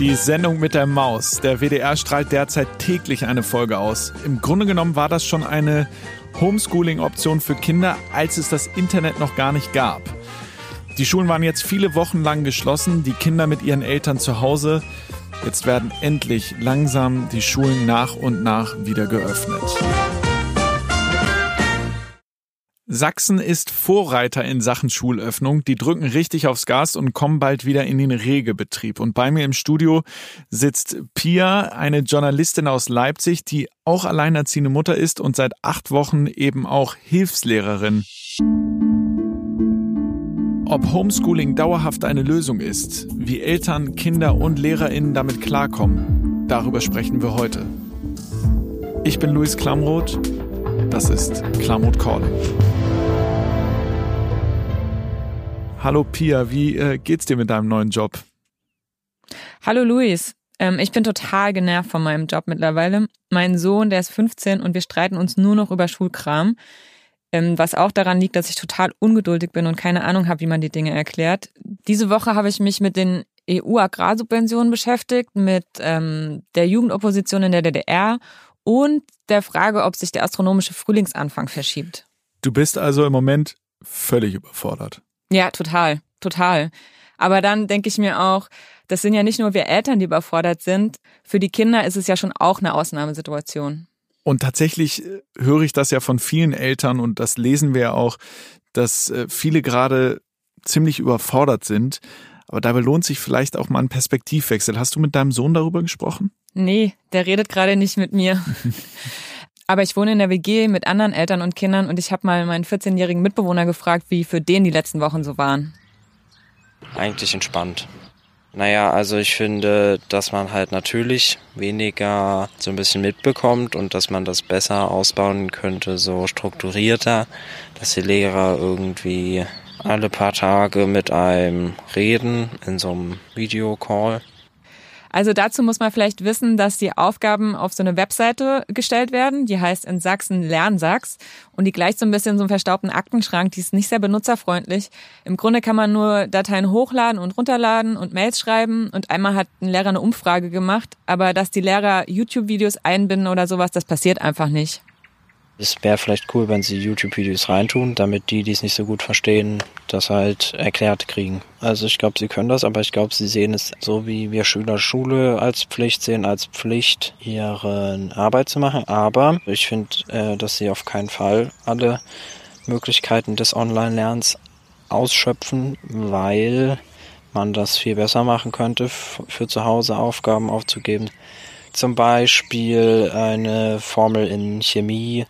Die Sendung mit der Maus. Der WDR strahlt derzeit täglich eine Folge aus. Im Grunde genommen war das schon eine Homeschooling-Option für Kinder, als es das Internet noch gar nicht gab. Die Schulen waren jetzt viele Wochen lang geschlossen, die Kinder mit ihren Eltern zu Hause. Jetzt werden endlich langsam die Schulen nach und nach wieder geöffnet. Sachsen ist Vorreiter in Sachen Schulöffnung. Die drücken richtig aufs Gas und kommen bald wieder in den Regelbetrieb. Und bei mir im Studio sitzt Pia, eine Journalistin aus Leipzig, die auch alleinerziehende Mutter ist und seit acht Wochen eben auch Hilfslehrerin. Ob Homeschooling dauerhaft eine Lösung ist, wie Eltern, Kinder und Lehrerinnen damit klarkommen, darüber sprechen wir heute. Ich bin Luis Klamroth. Das ist Klamroth Calling. Hallo Pia, wie äh, geht's dir mit deinem neuen Job? Hallo Luis. Ähm, ich bin total genervt von meinem Job mittlerweile. Mein Sohn, der ist 15 und wir streiten uns nur noch über Schulkram. Ähm, was auch daran liegt, dass ich total ungeduldig bin und keine Ahnung habe, wie man die Dinge erklärt. Diese Woche habe ich mich mit den EU-Agrarsubventionen beschäftigt, mit ähm, der Jugendopposition in der DDR und der Frage, ob sich der astronomische Frühlingsanfang verschiebt. Du bist also im Moment völlig überfordert. Ja, total, total. Aber dann denke ich mir auch, das sind ja nicht nur wir Eltern, die überfordert sind. Für die Kinder ist es ja schon auch eine Ausnahmesituation. Und tatsächlich äh, höre ich das ja von vielen Eltern und das lesen wir ja auch, dass äh, viele gerade ziemlich überfordert sind. Aber dabei lohnt sich vielleicht auch mal ein Perspektivwechsel. Hast du mit deinem Sohn darüber gesprochen? Nee, der redet gerade nicht mit mir. Aber ich wohne in der WG mit anderen Eltern und Kindern und ich habe mal meinen 14-jährigen Mitbewohner gefragt, wie für den die letzten Wochen so waren. Eigentlich entspannt. Naja, also ich finde, dass man halt natürlich weniger so ein bisschen mitbekommt und dass man das besser ausbauen könnte, so strukturierter, dass die Lehrer irgendwie alle paar Tage mit einem reden in so einem Videocall. Also dazu muss man vielleicht wissen, dass die Aufgaben auf so eine Webseite gestellt werden, die heißt in Sachsen Lernsachs und die gleicht so ein bisschen so einen verstaubten Aktenschrank, die ist nicht sehr benutzerfreundlich. Im Grunde kann man nur Dateien hochladen und runterladen und Mails schreiben und einmal hat ein Lehrer eine Umfrage gemacht, aber dass die Lehrer YouTube-Videos einbinden oder sowas, das passiert einfach nicht. Es wäre vielleicht cool, wenn sie YouTube-Videos reintun, damit die, die es nicht so gut verstehen, das halt erklärt kriegen. Also ich glaube, sie können das, aber ich glaube, sie sehen es so, wie wir Schüler Schule als Pflicht sehen, als Pflicht, ihre Arbeit zu machen. Aber ich finde, äh, dass sie auf keinen Fall alle Möglichkeiten des Online-Lernens ausschöpfen, weil man das viel besser machen könnte, für zu Hause Aufgaben aufzugeben zum Beispiel eine Formel in Chemie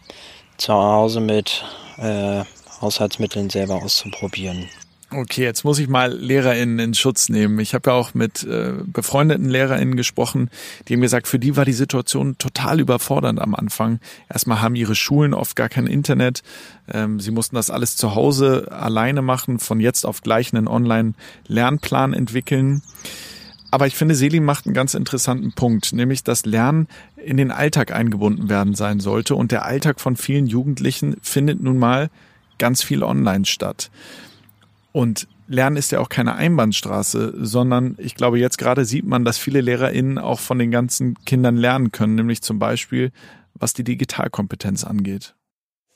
zu Hause mit äh, Haushaltsmitteln selber auszuprobieren. Okay, jetzt muss ich mal LehrerInnen in Schutz nehmen. Ich habe ja auch mit äh, befreundeten LehrerInnen gesprochen, die haben gesagt, für die war die Situation total überfordernd am Anfang. Erstmal haben ihre Schulen oft gar kein Internet. Ähm, sie mussten das alles zu Hause alleine machen, von jetzt auf gleich einen Online-Lernplan entwickeln. Aber ich finde, Selim macht einen ganz interessanten Punkt, nämlich dass Lernen in den Alltag eingebunden werden sein sollte. Und der Alltag von vielen Jugendlichen findet nun mal ganz viel online statt. Und Lernen ist ja auch keine Einbahnstraße, sondern ich glaube, jetzt gerade sieht man, dass viele LehrerInnen auch von den ganzen Kindern lernen können, nämlich zum Beispiel, was die Digitalkompetenz angeht.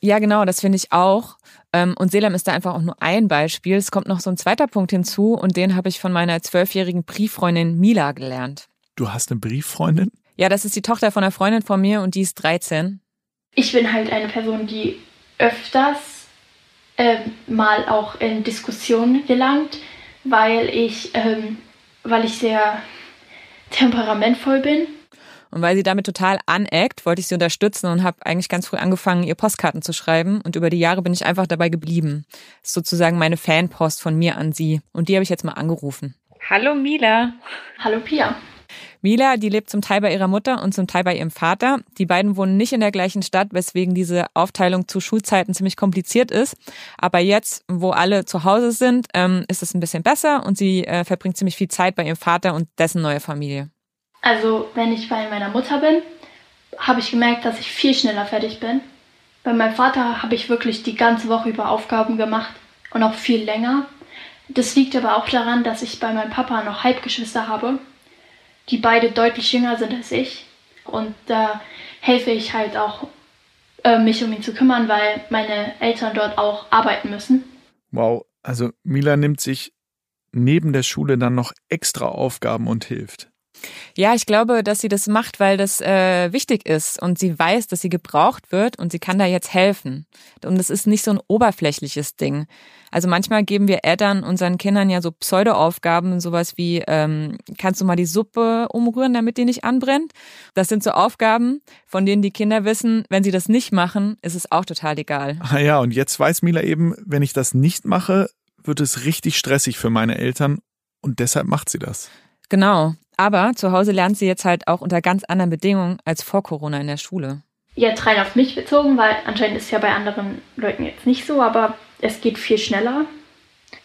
Ja, genau, das finde ich auch. Ähm, und Selam ist da einfach auch nur ein Beispiel. Es kommt noch so ein zweiter Punkt hinzu und den habe ich von meiner zwölfjährigen Brieffreundin Mila gelernt. Du hast eine Brieffreundin? Ja, das ist die Tochter von einer Freundin von mir und die ist 13. Ich bin halt eine Person, die öfters äh, mal auch in Diskussionen gelangt, weil ich, ähm, weil ich sehr temperamentvoll bin und weil sie damit total aneckt, wollte ich sie unterstützen und habe eigentlich ganz früh angefangen, ihr Postkarten zu schreiben. Und über die Jahre bin ich einfach dabei geblieben. Das ist sozusagen meine Fanpost von mir an sie. Und die habe ich jetzt mal angerufen. Hallo Mila. Hallo Pia. Mila, die lebt zum Teil bei ihrer Mutter und zum Teil bei ihrem Vater. Die beiden wohnen nicht in der gleichen Stadt, weswegen diese Aufteilung zu Schulzeiten ziemlich kompliziert ist. Aber jetzt, wo alle zu Hause sind, ähm, ist es ein bisschen besser und sie äh, verbringt ziemlich viel Zeit bei ihrem Vater und dessen neue Familie. Also wenn ich bei meiner Mutter bin, habe ich gemerkt, dass ich viel schneller fertig bin. Bei meinem Vater habe ich wirklich die ganze Woche über Aufgaben gemacht und auch viel länger. Das liegt aber auch daran, dass ich bei meinem Papa noch Halbgeschwister habe. die beide deutlich jünger sind als ich. Und da helfe ich halt auch, äh, mich um ihn zu kümmern, weil meine Eltern dort auch arbeiten müssen. Wow, also Mila nimmt sich neben der Schule dann noch extra Aufgaben und hilft. Ja, ich glaube, dass sie das macht, weil das äh, wichtig ist und sie weiß, dass sie gebraucht wird und sie kann da jetzt helfen. Und das ist nicht so ein oberflächliches Ding. Also manchmal geben wir Eltern unseren Kindern ja so Pseudo-Aufgaben, sowas wie, ähm, kannst du mal die Suppe umrühren, damit die nicht anbrennt? Das sind so Aufgaben, von denen die Kinder wissen, wenn sie das nicht machen, ist es auch total egal. Ah ja, und jetzt weiß Mila eben, wenn ich das nicht mache, wird es richtig stressig für meine Eltern und deshalb macht sie das. Genau. Aber zu Hause lernt sie jetzt halt auch unter ganz anderen Bedingungen als vor Corona in der Schule. Jetzt rein auf mich bezogen, weil anscheinend ist es ja bei anderen Leuten jetzt nicht so, aber es geht viel schneller.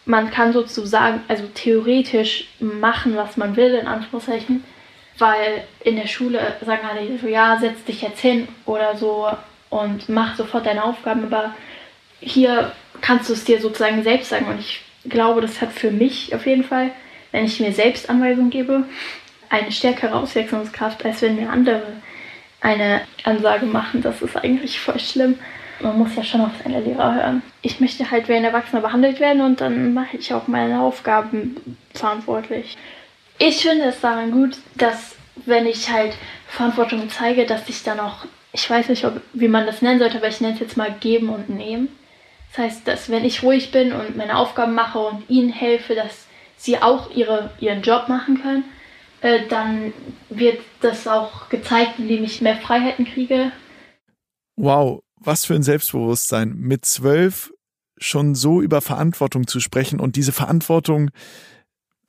Man kann sozusagen, also theoretisch machen, was man will, in Anführungszeichen, weil in der Schule sagen alle so, ja, setz dich jetzt hin oder so und mach sofort deine Aufgaben, aber hier kannst du es dir sozusagen selbst sagen und ich glaube, das hat für mich auf jeden Fall, wenn ich mir selbst Anweisungen gebe, eine stärkere Auswirkungskraft, als wenn mir andere eine Ansage machen. Das ist eigentlich voll schlimm. Man muss ja schon auf seine Lehrer hören. Ich möchte halt wie ein Erwachsener behandelt werden und dann mache ich auch meine Aufgaben verantwortlich. Ich finde es daran gut, dass wenn ich halt Verantwortung zeige, dass ich dann auch, ich weiß nicht, ob, wie man das nennen sollte, aber ich nenne es jetzt mal geben und nehmen. Das heißt, dass wenn ich ruhig bin und meine Aufgaben mache und ihnen helfe, dass sie auch ihre, ihren Job machen können, äh, dann wird das auch gezeigt, indem ich mehr Freiheiten kriege. Wow, was für ein Selbstbewusstsein. Mit zwölf schon so über Verantwortung zu sprechen und diese Verantwortung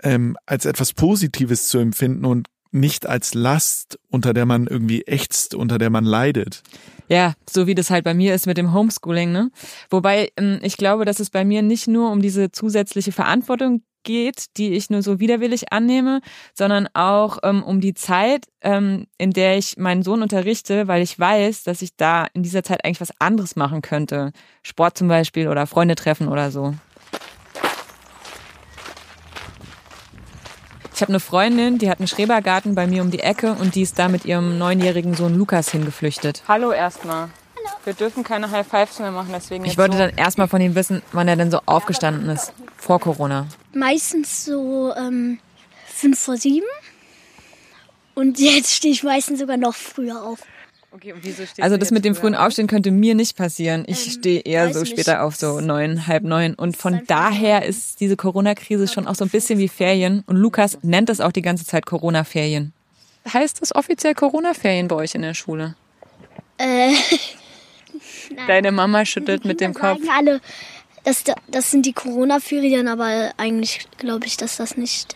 ähm, als etwas Positives zu empfinden und nicht als Last, unter der man irgendwie ächzt, unter der man leidet. Ja, so wie das halt bei mir ist mit dem Homeschooling, ne? Wobei ähm, ich glaube, dass es bei mir nicht nur um diese zusätzliche Verantwortung geht, die ich nur so widerwillig annehme, sondern auch ähm, um die Zeit, ähm, in der ich meinen Sohn unterrichte, weil ich weiß, dass ich da in dieser Zeit eigentlich was anderes machen könnte. Sport zum Beispiel oder Freunde treffen oder so. Ich habe eine Freundin, die hat einen Schrebergarten bei mir um die Ecke und die ist da mit ihrem neunjährigen Sohn Lukas hingeflüchtet. Hallo erstmal. Wir dürfen keine High Fives mehr machen, deswegen. Ich wollte so. dann erstmal von ihm wissen, wann er denn so aufgestanden ist. Vor Corona. Meistens so ähm, fünf vor sieben. Und jetzt stehe ich meistens sogar noch früher auf. Okay, und wieso also das mit dem frühen Aufstehen könnte mir nicht passieren. Ich ähm, stehe eher so später nicht. auf, so neun, halb neun. Und von daher ist diese Corona-Krise schon auch so ein bisschen wie Ferien. Und Lukas nennt es auch die ganze Zeit Corona-Ferien. Heißt das offiziell Corona-Ferien bei euch in der Schule? Äh, Deine Mama schüttelt mit dem Kopf. alle, das, das sind die Corona-Ferien, aber eigentlich glaube ich, dass das nicht,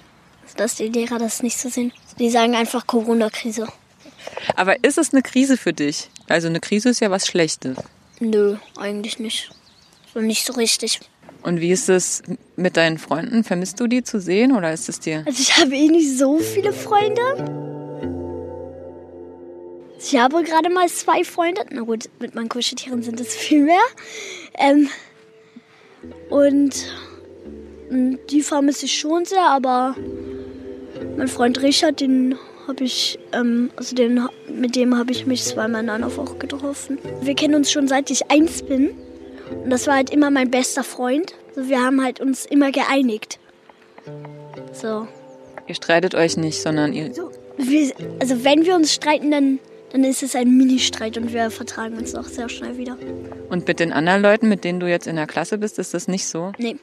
dass die Lehrer das nicht so sehen. Die sagen einfach Corona-Krise. Aber ist es eine Krise für dich? Also eine Krise ist ja was Schlechtes. Nö, eigentlich nicht. So nicht so richtig. Und wie ist es mit deinen Freunden? Vermisst du die zu sehen oder ist es dir? Also ich habe eh nicht so viele Freunde. Ich habe gerade mal zwei Freunde. Na gut, mit meinen Kuscheltieren sind es viel mehr. Ähm, und die vermisse ich schon sehr, aber mein Freund Richard, den habe ich, ähm, also den, mit dem habe ich mich zweimal in einer Woche getroffen. Wir kennen uns schon seit ich eins bin. Und das war halt immer mein bester Freund. Also wir haben halt uns immer geeinigt. So. Ihr streitet euch nicht, sondern ihr. So, wir, also wenn wir uns streiten, dann, dann ist es ein Mini-Streit und wir vertragen uns auch sehr schnell wieder. Und mit den anderen Leuten, mit denen du jetzt in der Klasse bist, ist das nicht so? Nee.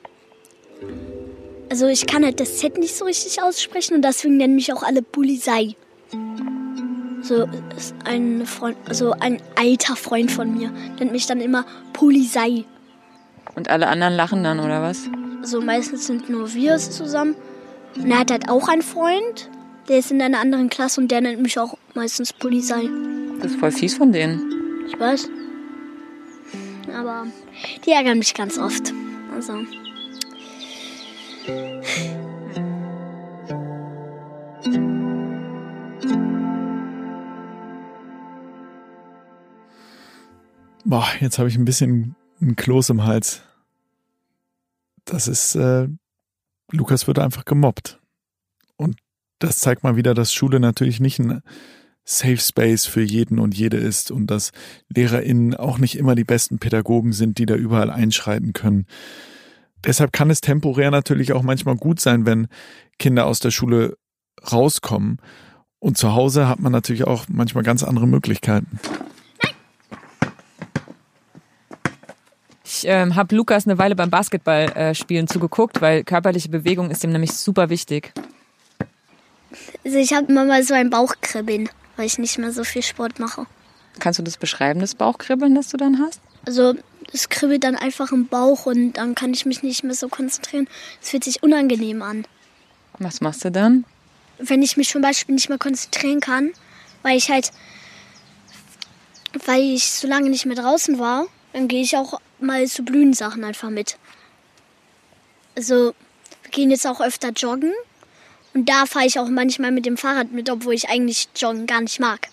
Also ich kann halt das Z nicht so richtig aussprechen und deswegen nennen mich auch alle Bulisei. So ist ein Freund, also ein alter Freund von mir nennt mich dann immer Polizei. Und alle anderen lachen dann oder was? Also meistens sind nur wir zusammen. Und er hat halt auch einen Freund, der ist in einer anderen Klasse und der nennt mich auch meistens Polizei. Das ist voll fies von denen. Ich weiß. Aber die ärgern mich ganz oft. Also Boah, jetzt habe ich ein bisschen ein Kloß im Hals. Das ist, äh, Lukas wird einfach gemobbt. Und das zeigt mal wieder, dass Schule natürlich nicht ein Safe Space für jeden und jede ist und dass LehrerInnen auch nicht immer die besten Pädagogen sind, die da überall einschreiten können. Deshalb kann es temporär natürlich auch manchmal gut sein, wenn Kinder aus der Schule rauskommen. Und zu Hause hat man natürlich auch manchmal ganz andere Möglichkeiten. Ich ähm, habe Lukas eine Weile beim Basketballspielen äh, zugeguckt, weil körperliche Bewegung ist ihm nämlich super wichtig. Also ich habe immer mal so ein Bauchkribbeln, weil ich nicht mehr so viel Sport mache. Kannst du das beschreiben, das Bauchkribbeln, das du dann hast? Also es kribbelt dann einfach im Bauch und dann kann ich mich nicht mehr so konzentrieren. Es fühlt sich unangenehm an. Was machst du dann? Wenn ich mich zum Beispiel nicht mehr konzentrieren kann, weil ich halt, weil ich so lange nicht mehr draußen war, dann gehe ich auch mal zu Blühensachen einfach mit. Also wir gehen jetzt auch öfter joggen und da fahre ich auch manchmal mit dem Fahrrad mit, obwohl ich eigentlich Joggen gar nicht mag.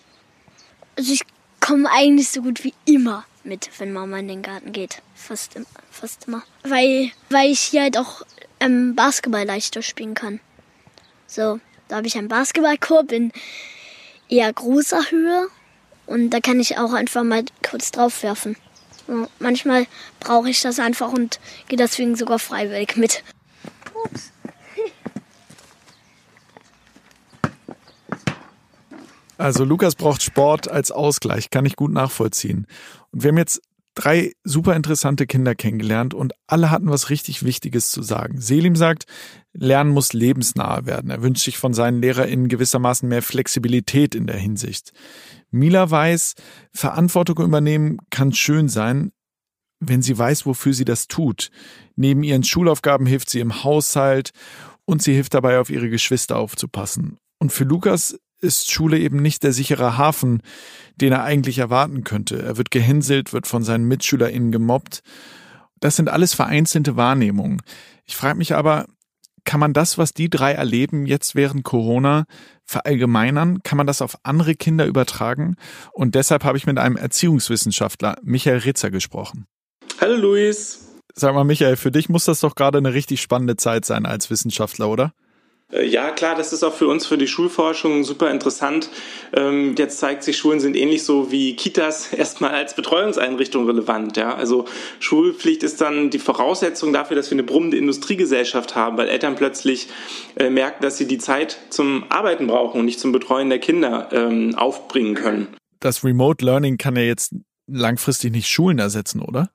Also ich komme eigentlich so gut wie immer mit, wenn Mama in den Garten geht. Fast, fast immer. Weil, weil ich hier halt auch ähm, Basketball leichter spielen kann. So, da habe ich einen Basketballkorb in eher großer Höhe und da kann ich auch einfach mal kurz drauf werfen. So, manchmal brauche ich das einfach und gehe deswegen sogar freiwillig mit. Ups. Also Lukas braucht Sport als Ausgleich, kann ich gut nachvollziehen. Und wir haben jetzt drei super interessante Kinder kennengelernt und alle hatten was richtig Wichtiges zu sagen. Selim sagt, Lernen muss lebensnahe werden. Er wünscht sich von seinen LehrerInnen gewissermaßen mehr Flexibilität in der Hinsicht. Mila weiß, Verantwortung übernehmen kann schön sein, wenn sie weiß, wofür sie das tut. Neben ihren Schulaufgaben hilft sie im Haushalt und sie hilft dabei, auf ihre Geschwister aufzupassen. Und für Lukas ist Schule eben nicht der sichere Hafen, den er eigentlich erwarten könnte. Er wird gehänselt, wird von seinen MitschülerInnen gemobbt. Das sind alles vereinzelte Wahrnehmungen. Ich frage mich aber, kann man das, was die drei erleben, jetzt während Corona verallgemeinern? Kann man das auf andere Kinder übertragen? Und deshalb habe ich mit einem Erziehungswissenschaftler, Michael Ritzer, gesprochen. Hallo Luis. Sag mal, Michael, für dich muss das doch gerade eine richtig spannende Zeit sein als Wissenschaftler, oder? Äh, ja, klar, das ist auch für uns, für die Schulforschung super interessant. Ähm, jetzt zeigt sich, Schulen sind ähnlich so wie Kitas erstmal als Betreuungseinrichtung relevant. Ja? Also Schulpflicht ist dann die Voraussetzung dafür, dass wir eine brummende Industriegesellschaft haben, weil Eltern plötzlich äh, merken, dass sie die Zeit zum Arbeiten brauchen und nicht zum Betreuen der Kinder ähm, aufbringen können. Das Remote Learning kann ja jetzt langfristig nicht Schulen ersetzen, oder?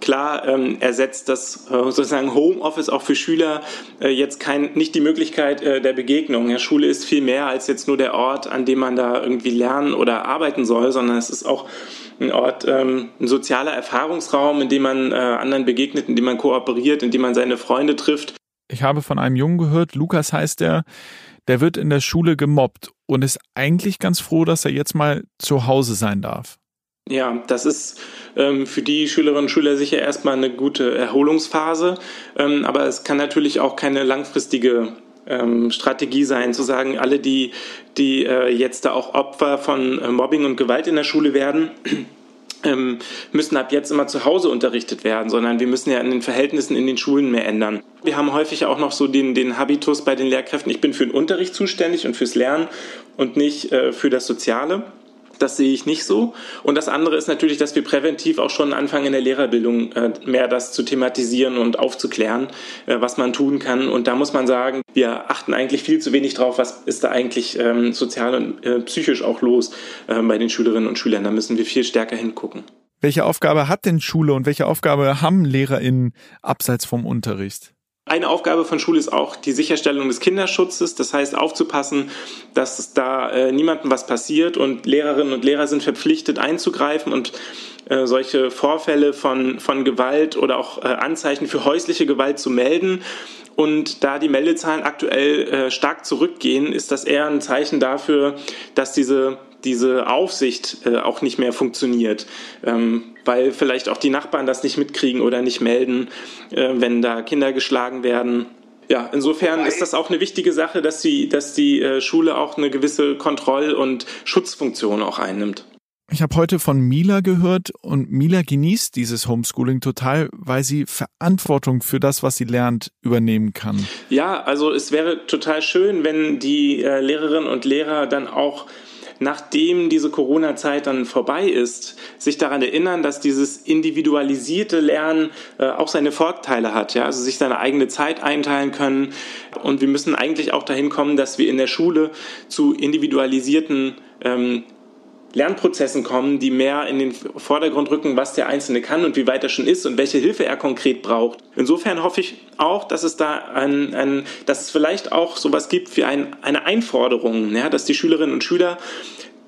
Klar ähm, ersetzt das äh, sozusagen Homeoffice auch für Schüler äh, jetzt kein, nicht die Möglichkeit äh, der Begegnung. Ja, Schule ist viel mehr als jetzt nur der Ort, an dem man da irgendwie lernen oder arbeiten soll, sondern es ist auch ein Ort, ähm, ein sozialer Erfahrungsraum, in dem man äh, anderen begegnet, in dem man kooperiert, in dem man seine Freunde trifft. Ich habe von einem Jungen gehört, Lukas heißt er, der wird in der Schule gemobbt und ist eigentlich ganz froh, dass er jetzt mal zu Hause sein darf. Ja, das ist ähm, für die Schülerinnen und Schüler sicher erstmal eine gute Erholungsphase, ähm, aber es kann natürlich auch keine langfristige ähm, Strategie sein, zu sagen, alle, die, die äh, jetzt da auch Opfer von äh, Mobbing und Gewalt in der Schule werden, ähm, müssen ab jetzt immer zu Hause unterrichtet werden, sondern wir müssen ja an den Verhältnissen in den Schulen mehr ändern. Wir haben häufig auch noch so den, den Habitus bei den Lehrkräften, ich bin für den Unterricht zuständig und fürs Lernen und nicht äh, für das Soziale. Das sehe ich nicht so. Und das andere ist natürlich, dass wir präventiv auch schon anfangen, in der Lehrerbildung äh, mehr das zu thematisieren und aufzuklären, äh, was man tun kann. Und da muss man sagen, wir achten eigentlich viel zu wenig drauf, was ist da eigentlich ähm, sozial und äh, psychisch auch los bei den Schülerinnen und Schülern. Da müssen wir viel stärker hingucken. Welche Aufgabe hat denn Schule und welche Aufgabe haben LehrerInnen abseits vom Unterricht? Eine Aufgabe von Schule ist auch die Sicherstellung des Kinderschutzes, das heißt aufzupassen, dass da äh, niemandem was passiert und Lehrerinnen und Lehrer sind verpflichtet einzugreifen und äh, solche Vorfälle von, von Gewalt oder auch äh, Anzeichen für häusliche Gewalt zu melden. Und da die Meldezahlen aktuell äh, stark zurückgehen, ist das eher ein Zeichen dafür, dass diese diese Aufsicht äh, auch nicht mehr funktioniert, ähm, weil vielleicht auch die Nachbarn das nicht mitkriegen oder nicht melden, äh, wenn da Kinder geschlagen werden. Ja, insofern ist das auch eine wichtige Sache, dass die, dass die äh, Schule auch eine gewisse Kontroll- und Schutzfunktion auch einnimmt. Ich habe heute von Mila gehört und Mila genießt dieses Homeschooling total, weil sie Verantwortung für das, was sie lernt, übernehmen kann. Ja, also es wäre total schön, wenn die äh, Lehrerinnen und Lehrer dann auch nachdem diese Corona-Zeit dann vorbei ist, sich daran erinnern, dass dieses individualisierte Lernen äh, auch seine Vorteile hat, ja, also sich seine eigene Zeit einteilen können. Und wir müssen eigentlich auch dahin kommen, dass wir in der Schule zu individualisierten ähm, Lernprozessen kommen, die mehr in den Vordergrund rücken, was der Einzelne kann und wie weit er schon ist und welche Hilfe er konkret braucht. Insofern hoffe ich auch, dass es da ein, ein dass es vielleicht auch sowas gibt wie ein, eine Einforderung, ja, dass die Schülerinnen und Schüler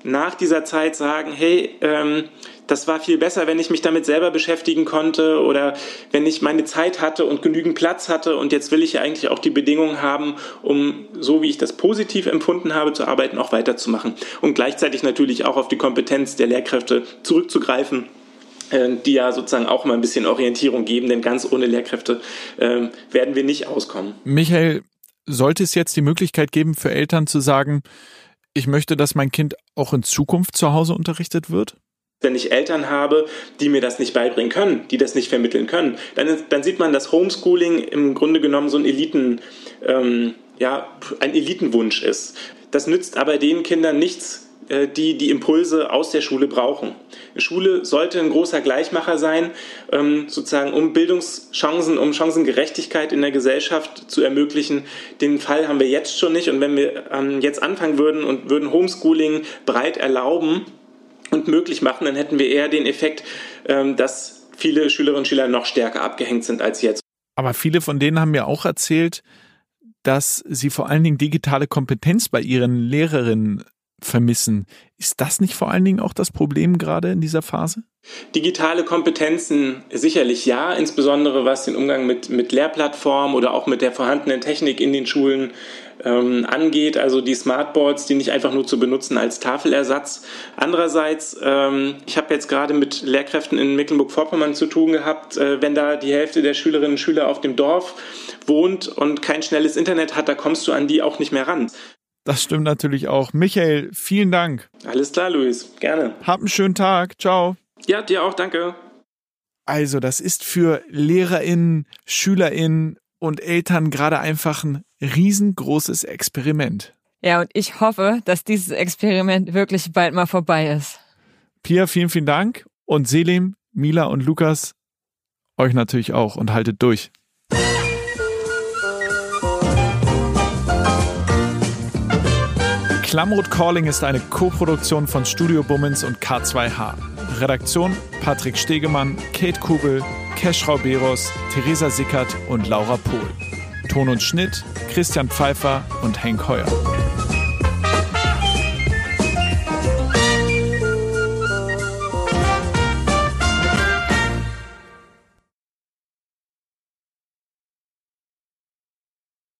nach dieser Zeit sagen, hey, ähm, das war viel besser, wenn ich mich damit selber beschäftigen konnte oder wenn ich meine Zeit hatte und genügend Platz hatte und jetzt will ich ja eigentlich auch die Bedingungen haben, um so wie ich das positiv empfunden habe zu arbeiten, auch weiterzumachen und gleichzeitig natürlich auch auf die Kompetenz der Lehrkräfte zurückzugreifen äh, die ja sozusagen auch mal ein bisschen Orientierung geben, denn ganz ohne Lehrkräfte äh, werden wir nicht auskommen. Michael, sollte es jetzt die Möglichkeit geben für Eltern zu sagen, ich möchte, dass mein Kind auch in Zukunft zu Hause unterrichtet wird? Wenn ich Eltern habe, die mir das nicht beibringen können, die das nicht vermitteln können, dann, dann sieht man, dass Homeschooling im Grunde genommen so ein Eliten, ähm, ja, ein Elitenwunsch ist. Das nützt aber den Kindern nichts, die die Impulse aus der Schule brauchen. Schule sollte ein großer Gleichmacher sein, ähm, sozusagen um Bildungschancen, um Chancengerechtigkeit in der Gesellschaft zu ermöglichen. Den Fall haben wir jetzt schon nicht. Und wenn wir ähm, jetzt anfangen würden und würden Homeschooling breit erlauben und möglich machen, dann hätten wir eher den Effekt, ähm, dass viele Schülerinnen und Schüler noch stärker abgehängt sind als jetzt. Aber viele von denen haben mir auch erzählt, dass sie vor allen Dingen digitale Kompetenz bei ihren Lehrerinnen vermissen. Ist das nicht vor allen Dingen auch das Problem gerade in dieser Phase? Digitale Kompetenzen sicherlich ja, insbesondere was den Umgang mit, mit Lehrplattformen oder auch mit der vorhandenen Technik in den Schulen ähm, angeht, also die Smartboards, die nicht einfach nur zu benutzen als Tafelersatz. Andererseits, ähm, ich habe jetzt gerade mit Lehrkräften in Mecklenburg-Vorpommern zu tun gehabt, äh, wenn da die Hälfte der Schülerinnen und Schüler auf dem Dorf wohnt und kein schnelles Internet hat, da kommst du an die auch nicht mehr ran. Das stimmt natürlich auch. Michael, vielen Dank. Alles klar, Luis. Gerne. Hab einen schönen Tag. Ciao. Ja, dir auch. Danke. Also, das ist für LehrerInnen, SchülerInnen und Eltern gerade einfach ein riesengroßes Experiment. Ja, und ich hoffe, dass dieses Experiment wirklich bald mal vorbei ist. Pia, vielen, vielen Dank. Und Selim, Mila und Lukas, euch natürlich auch und haltet durch. Klamroth Calling ist eine Koproduktion von Studio Bummens und K2H. Redaktion Patrick Stegemann, Kate Kugel, Kesh Rauberos, Theresa Sickert und Laura Pohl. Ton und Schnitt Christian Pfeiffer und Henk Heuer.